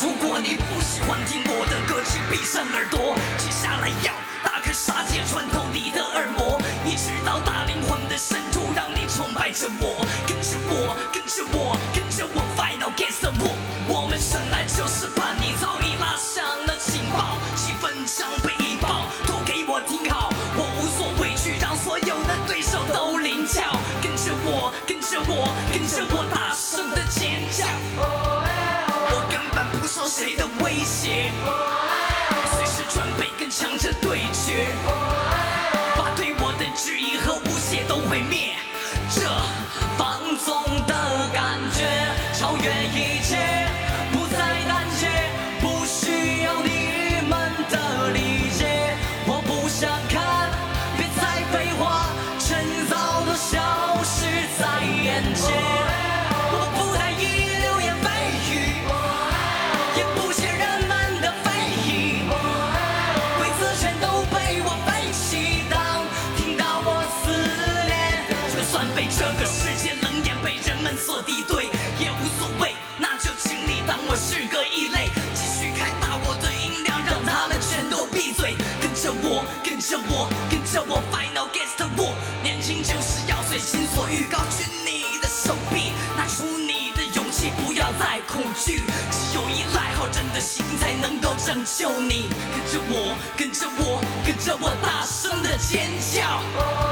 如果你不喜欢听我的歌，请闭上耳朵。接下来要大开杀戒，穿透你的耳膜，一直到大灵魂的深处，让你崇拜着我。跟着我，跟着我，跟着我，Final Guess 我。我们生来就是叛逆，早已拉响了警报，气氛将被引爆，都给我听好，我无所畏惧，让所有的对手都灵巧。跟着我，跟着我，跟着我，随时准备跟强者对决，把对我的质疑和诬陷都毁灭。这放纵的感觉超越一切，不再算被这个世界冷眼被人们所敌对，也无所谓。那就请你当我是个异类，继续开大我的音量，让他们全都闭嘴。跟着我，跟着我，跟着我，Final Guest 我，年轻就是要随心所欲，高举你的手臂，拿出你的勇气，不要再恐惧。只有依赖好人的心，才能够拯救你。跟着我，跟着我，跟着我，大声的尖叫。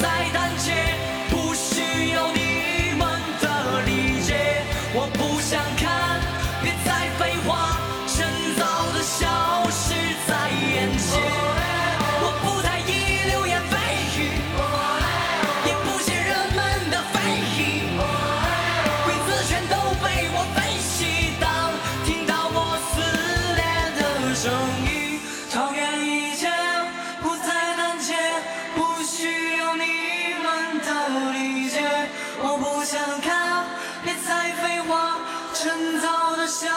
在胆怯，不需要你们的理解。我不想看，别再废话，趁早的消失在眼前。我不太意流言蜚语，也不屑人们的非议，规则全都被我背弃。当听到我撕裂的声音，超越我不想看，别再废话，趁早的笑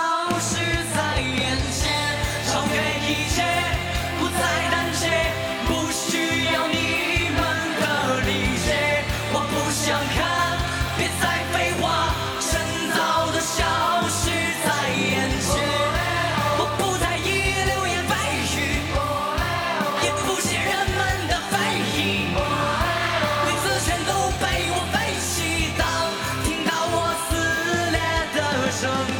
都